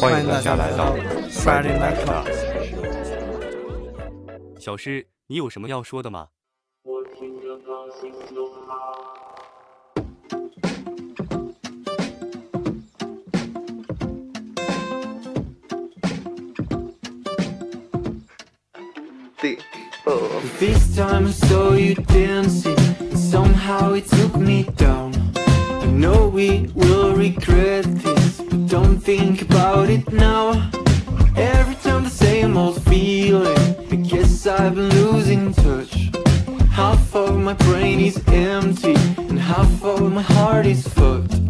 欢迎大家来到 Friday Night Class。小诗，你有什么要说的吗？对，哦。This time I saw you dancing, and somehow it took me down. I know we will regret this, don't think about it now. Every time the same old feeling, I guess I've been losing touch. Half of my brain is empty, and half of my heart is fucked.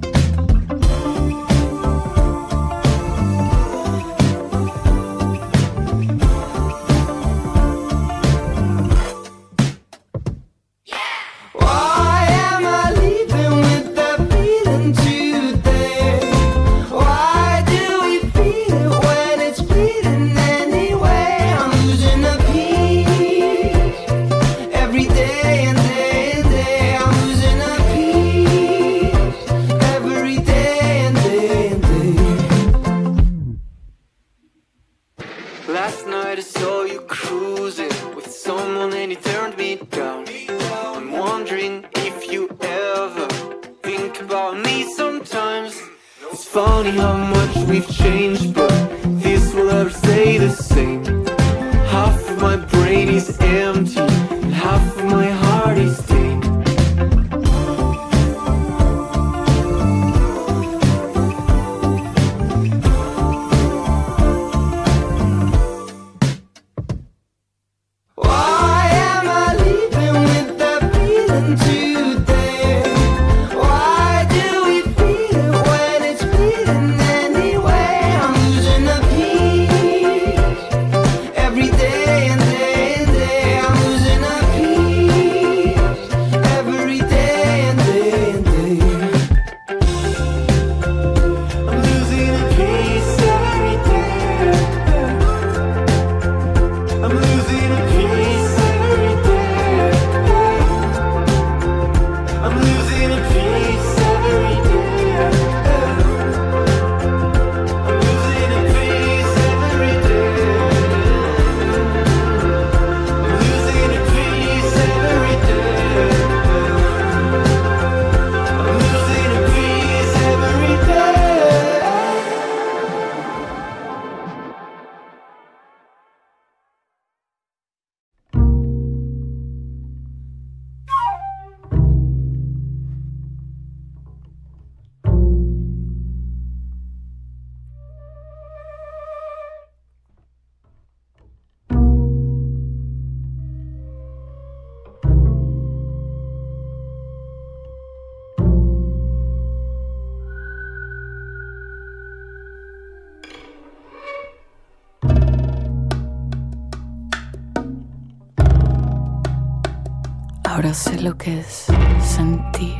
Lo que es sentir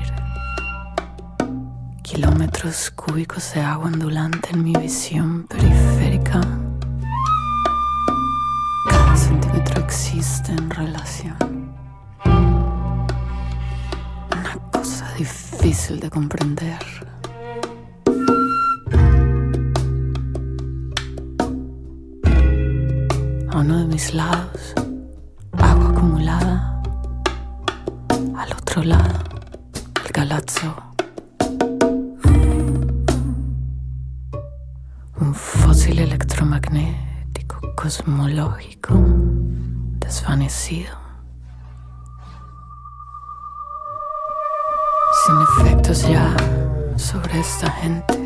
kilómetros cúbicos de agua ondulante en mi visión periférica. Cada centímetro existe en relación. Una cosa difícil de comprender. A uno de mis lados, otro lado, el galazzo. Un fósil electromagnético cosmológico desvanecido. Sin efectos ya sobre esta gente.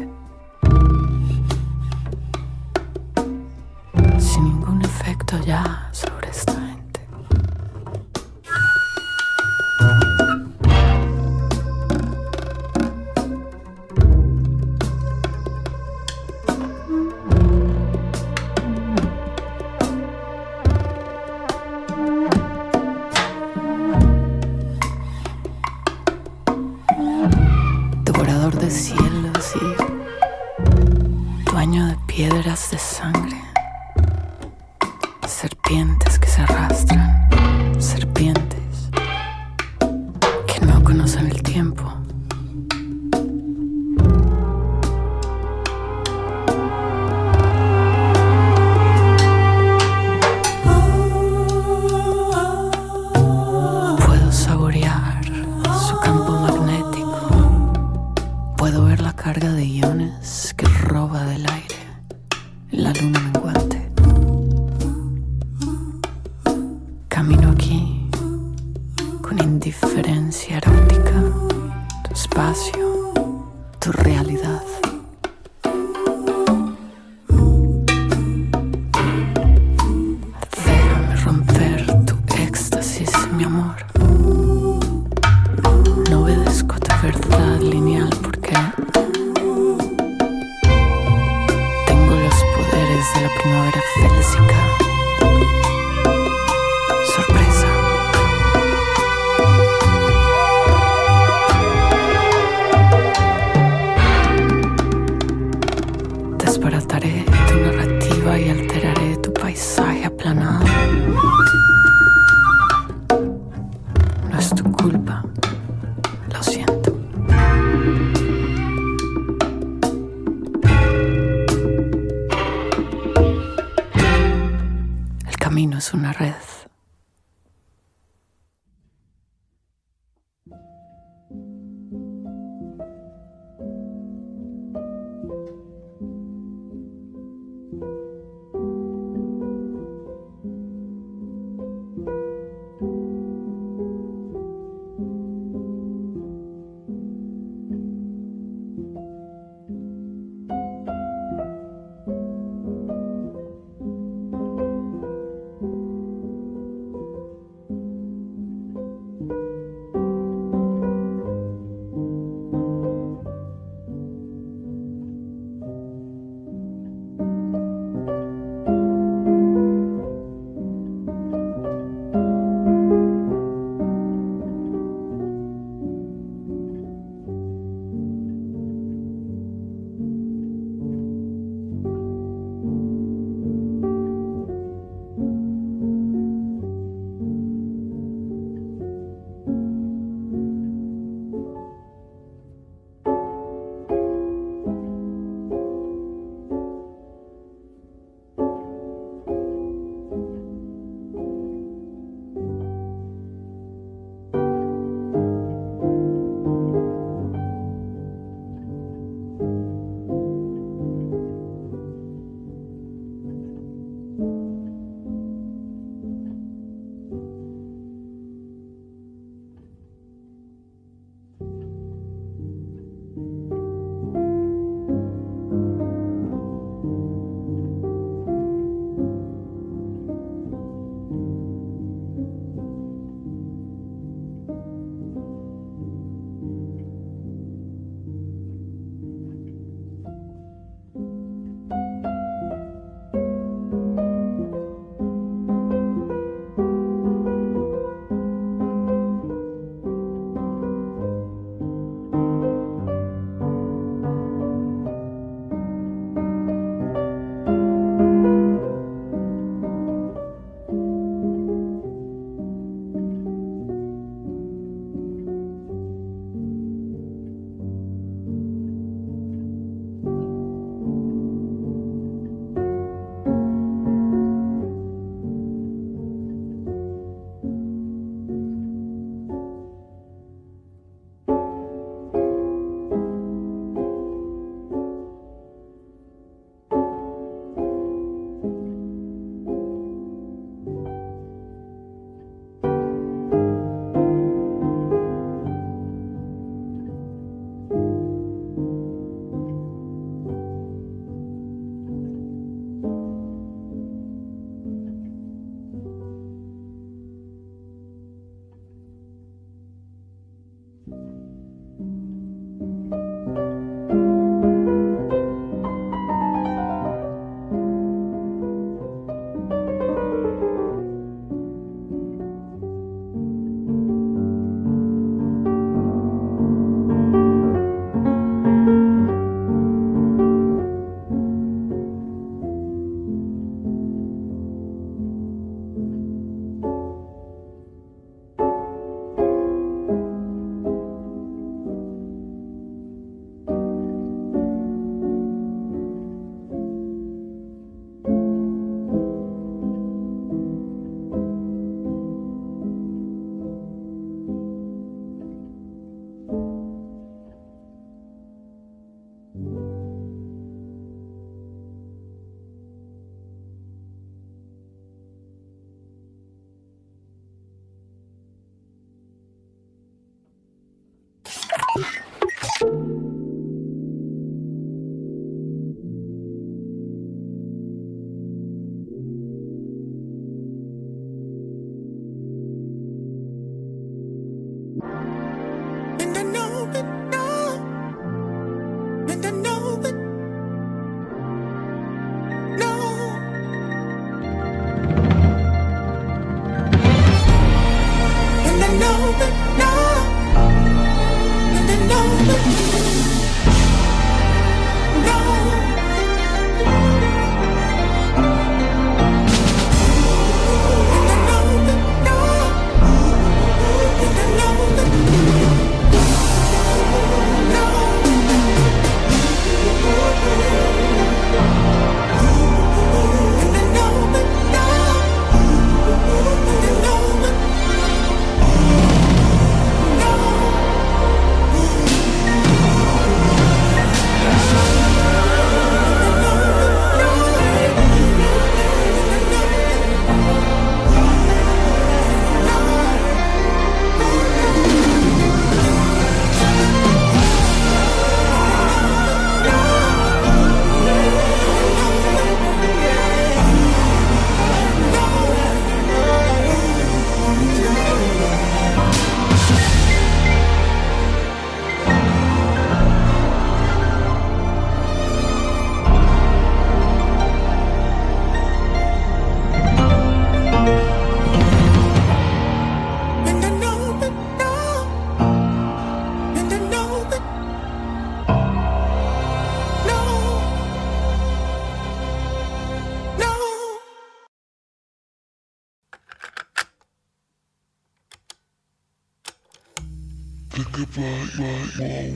Hey,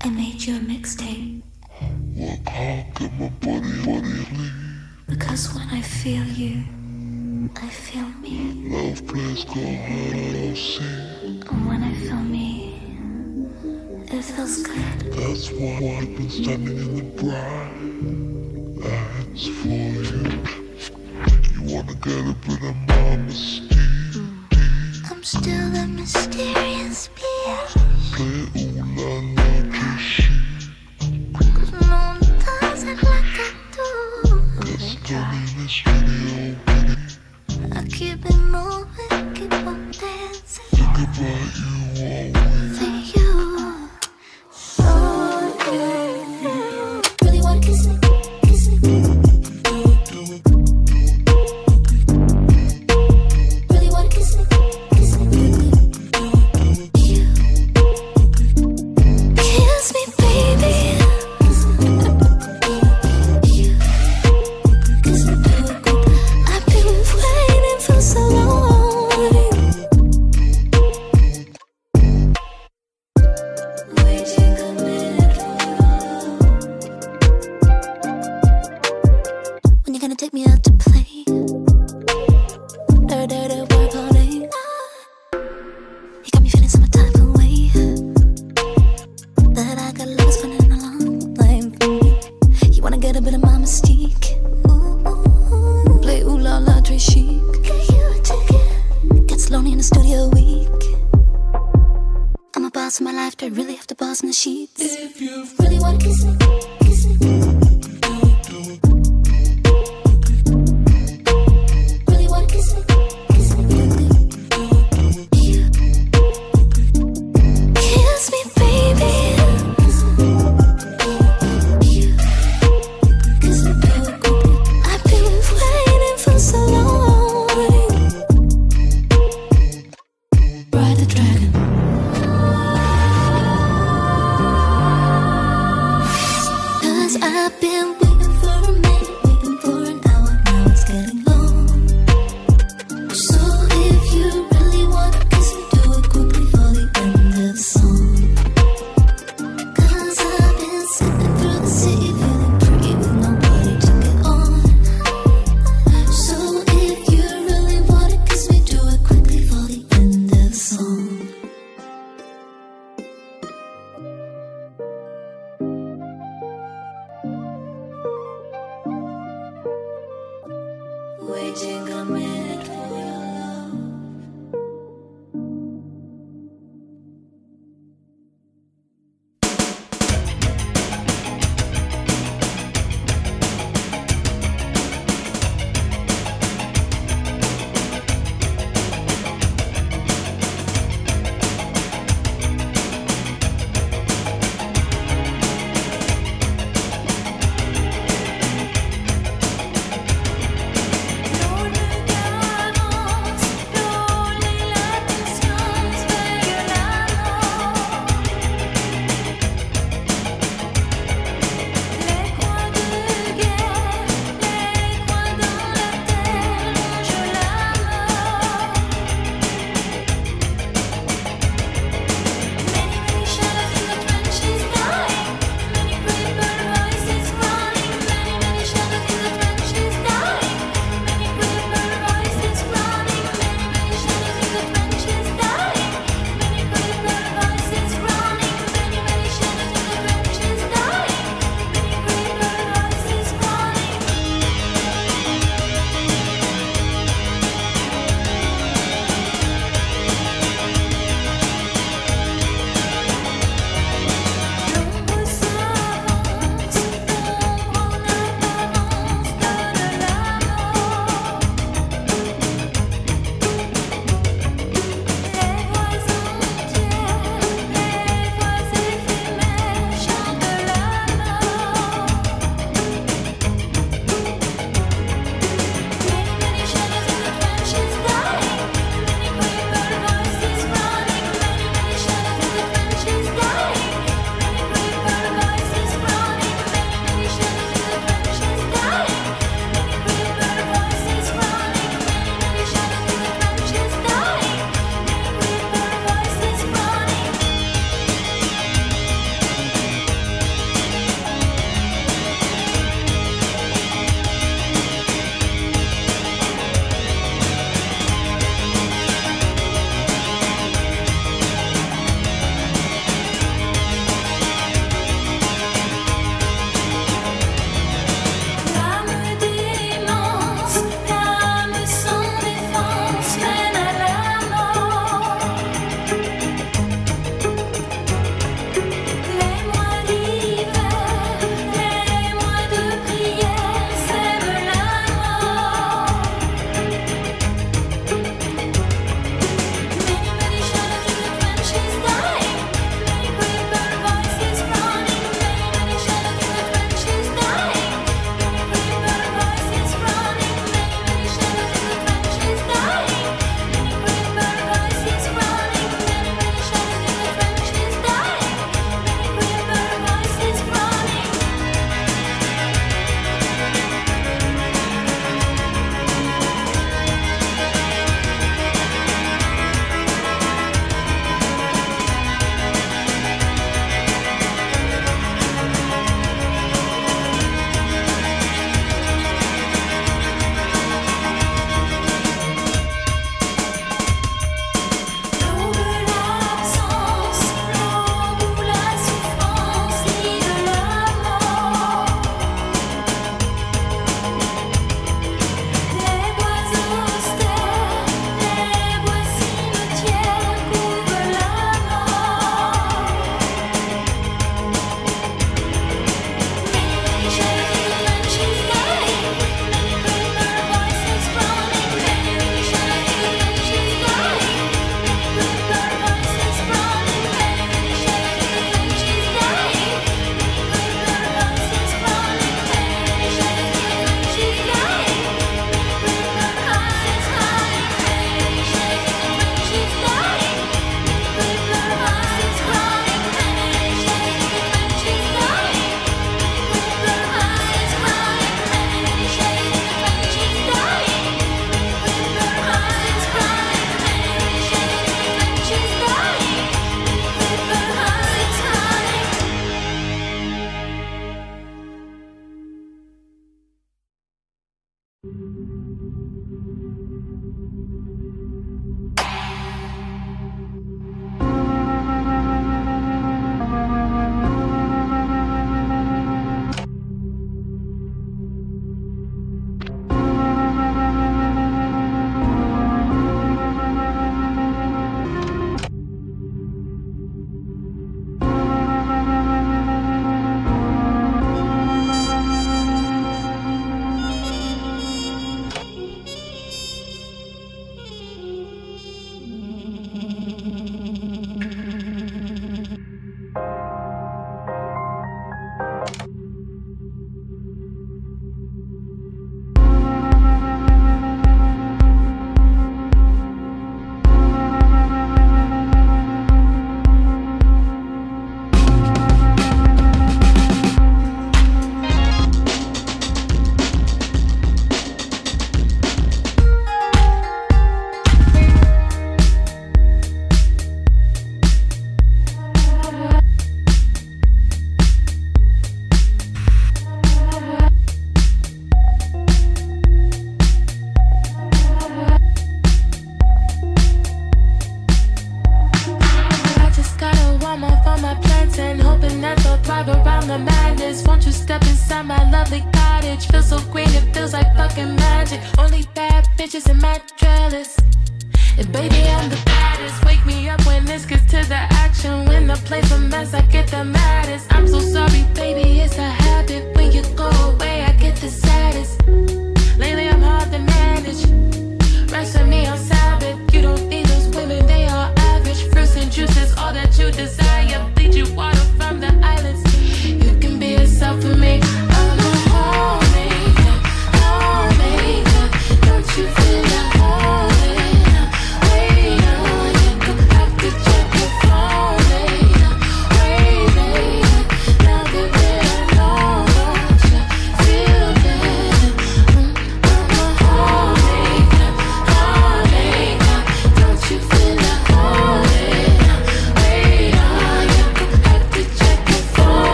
I made you a mixtape. Because when I feel you, I feel me. Love plays go hard, And when I feel me, it feels good. That's why I've been standing in the bright That's for you. You wanna get a bit of my mystique? I'm still a mysterious being. No one does like do. This. I keep it moving, keep on dancing. Think about you.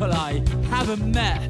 People I haven't met.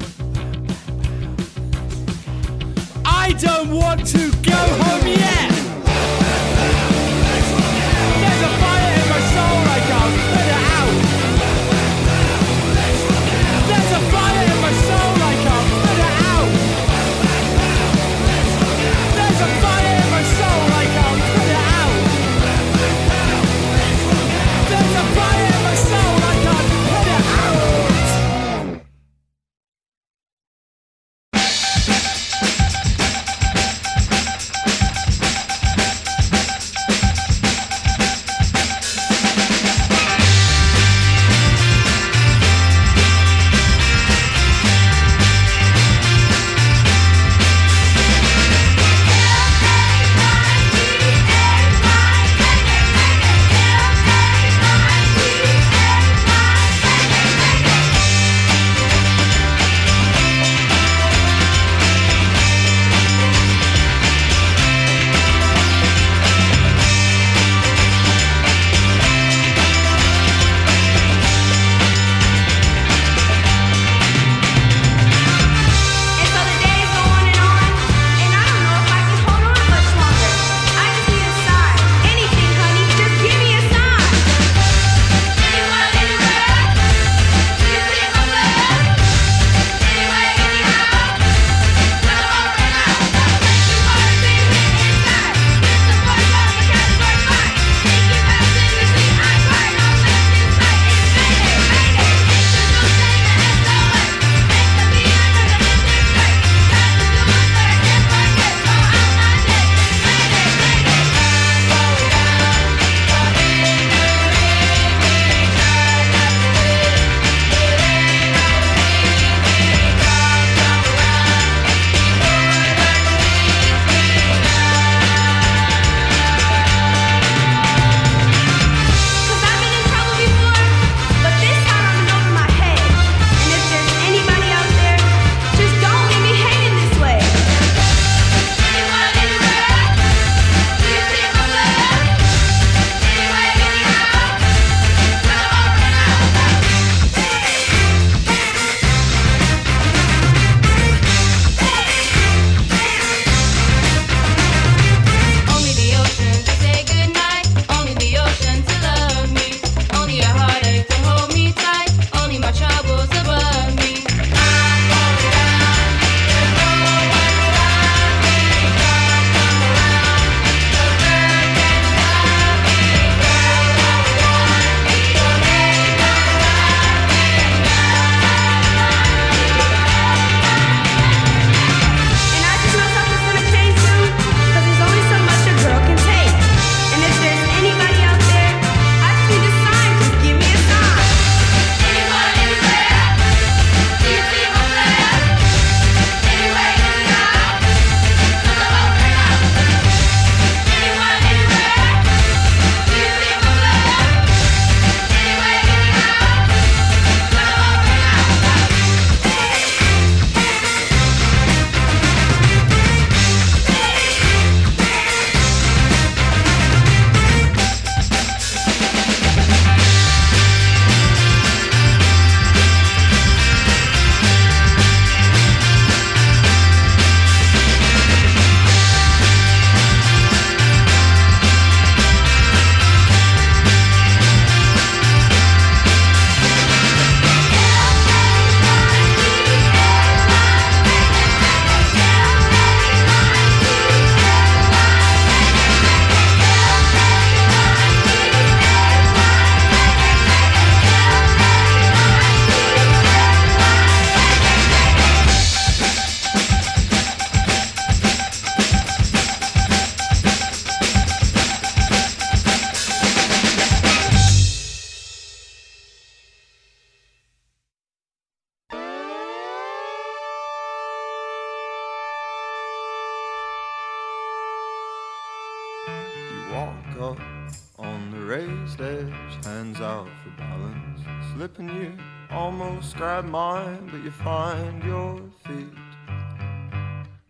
arms grab mine, but you find your feet.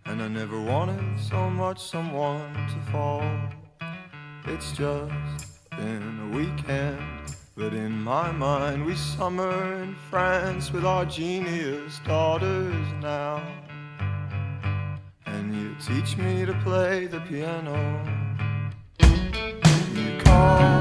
And I never wanted so much someone to fall. It's just been a weekend, but in my mind we summer in France with our genius daughters now. And you teach me to play the piano. You call.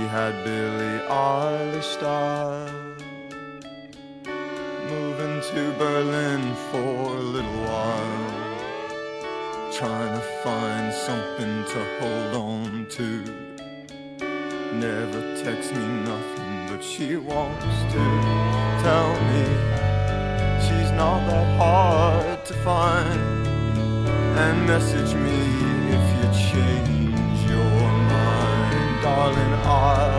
She had Billie Eilish style, moving to Berlin for a little while, trying to find something to hold on to. Never texts me nothing, but she wants to tell me she's not that hard to find, and message me if you change. And all.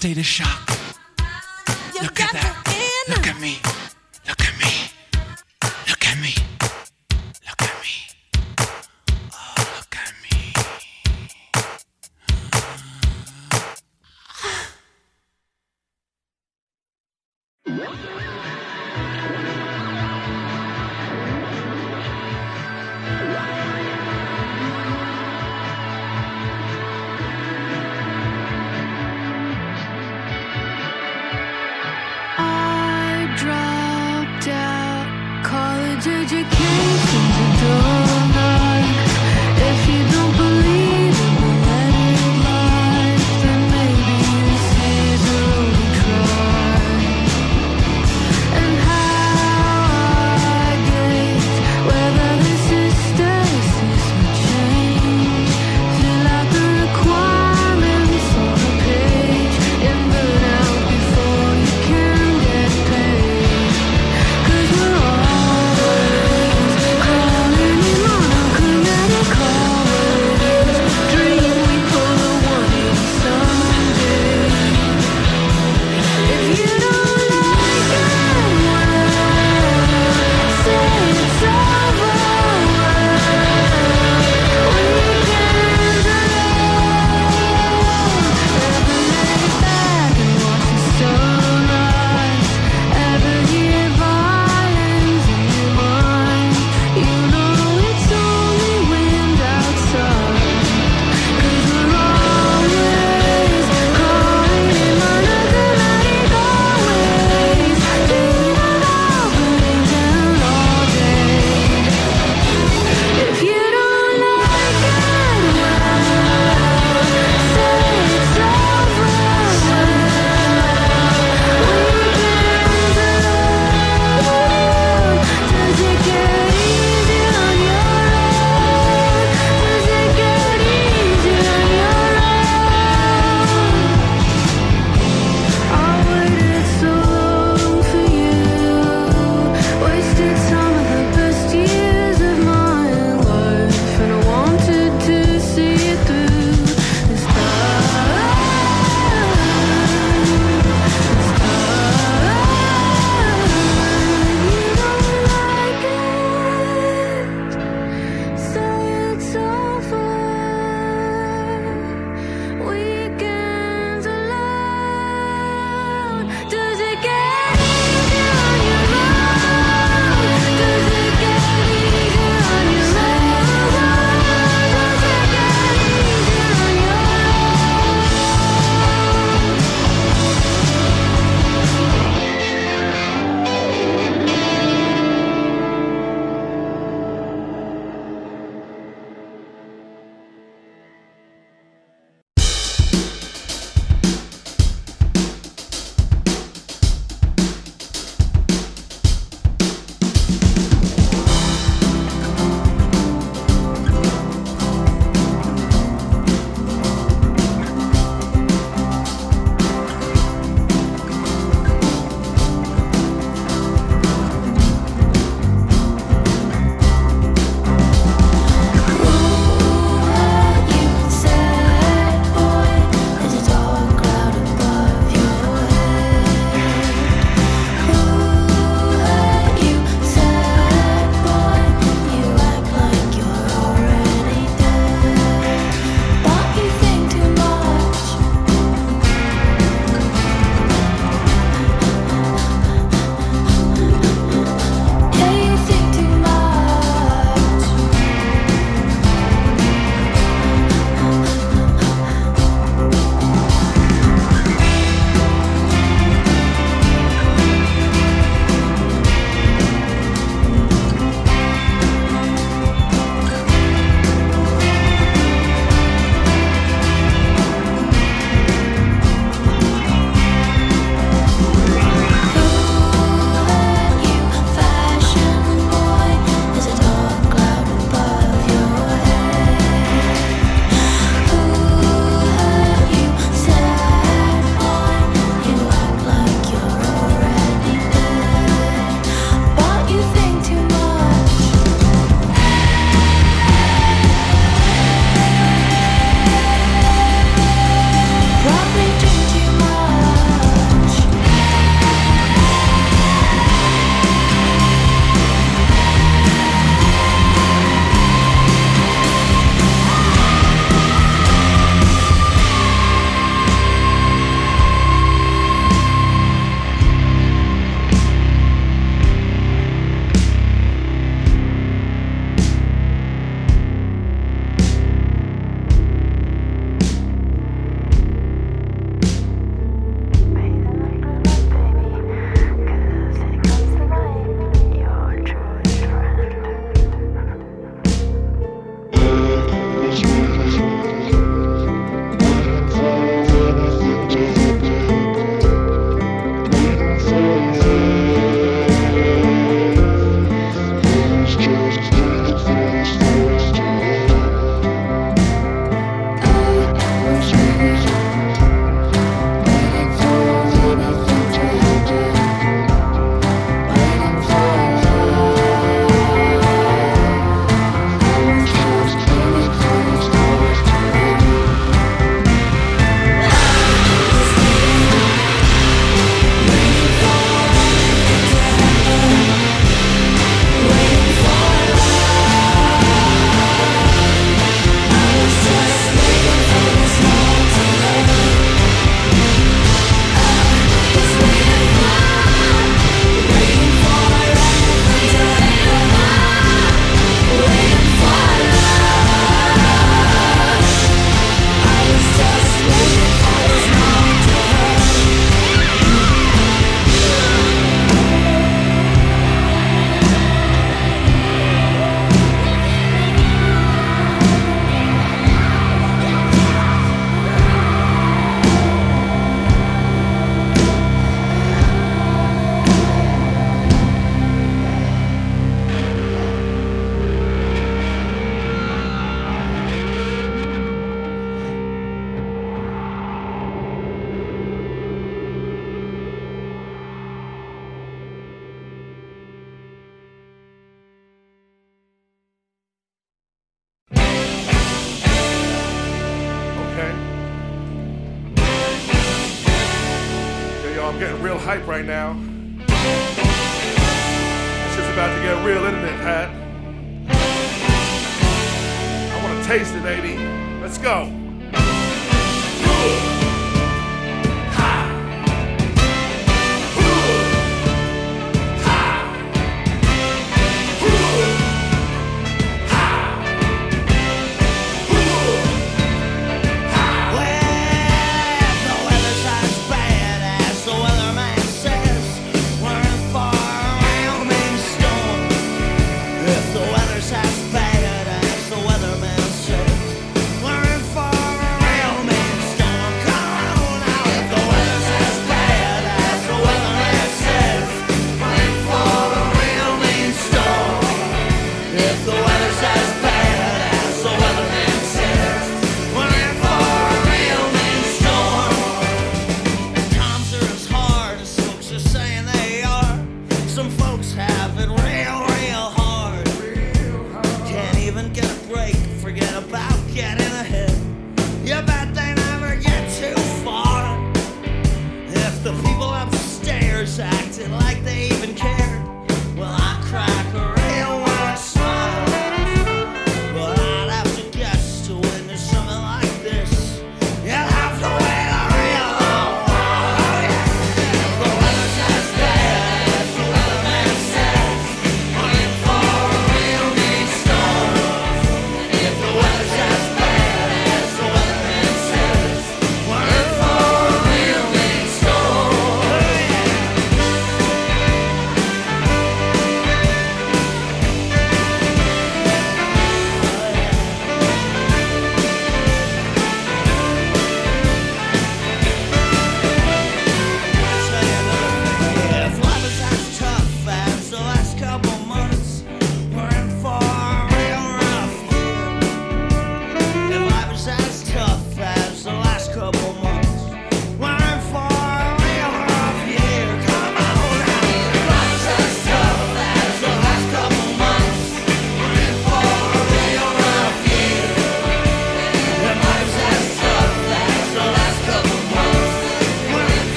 State of shock.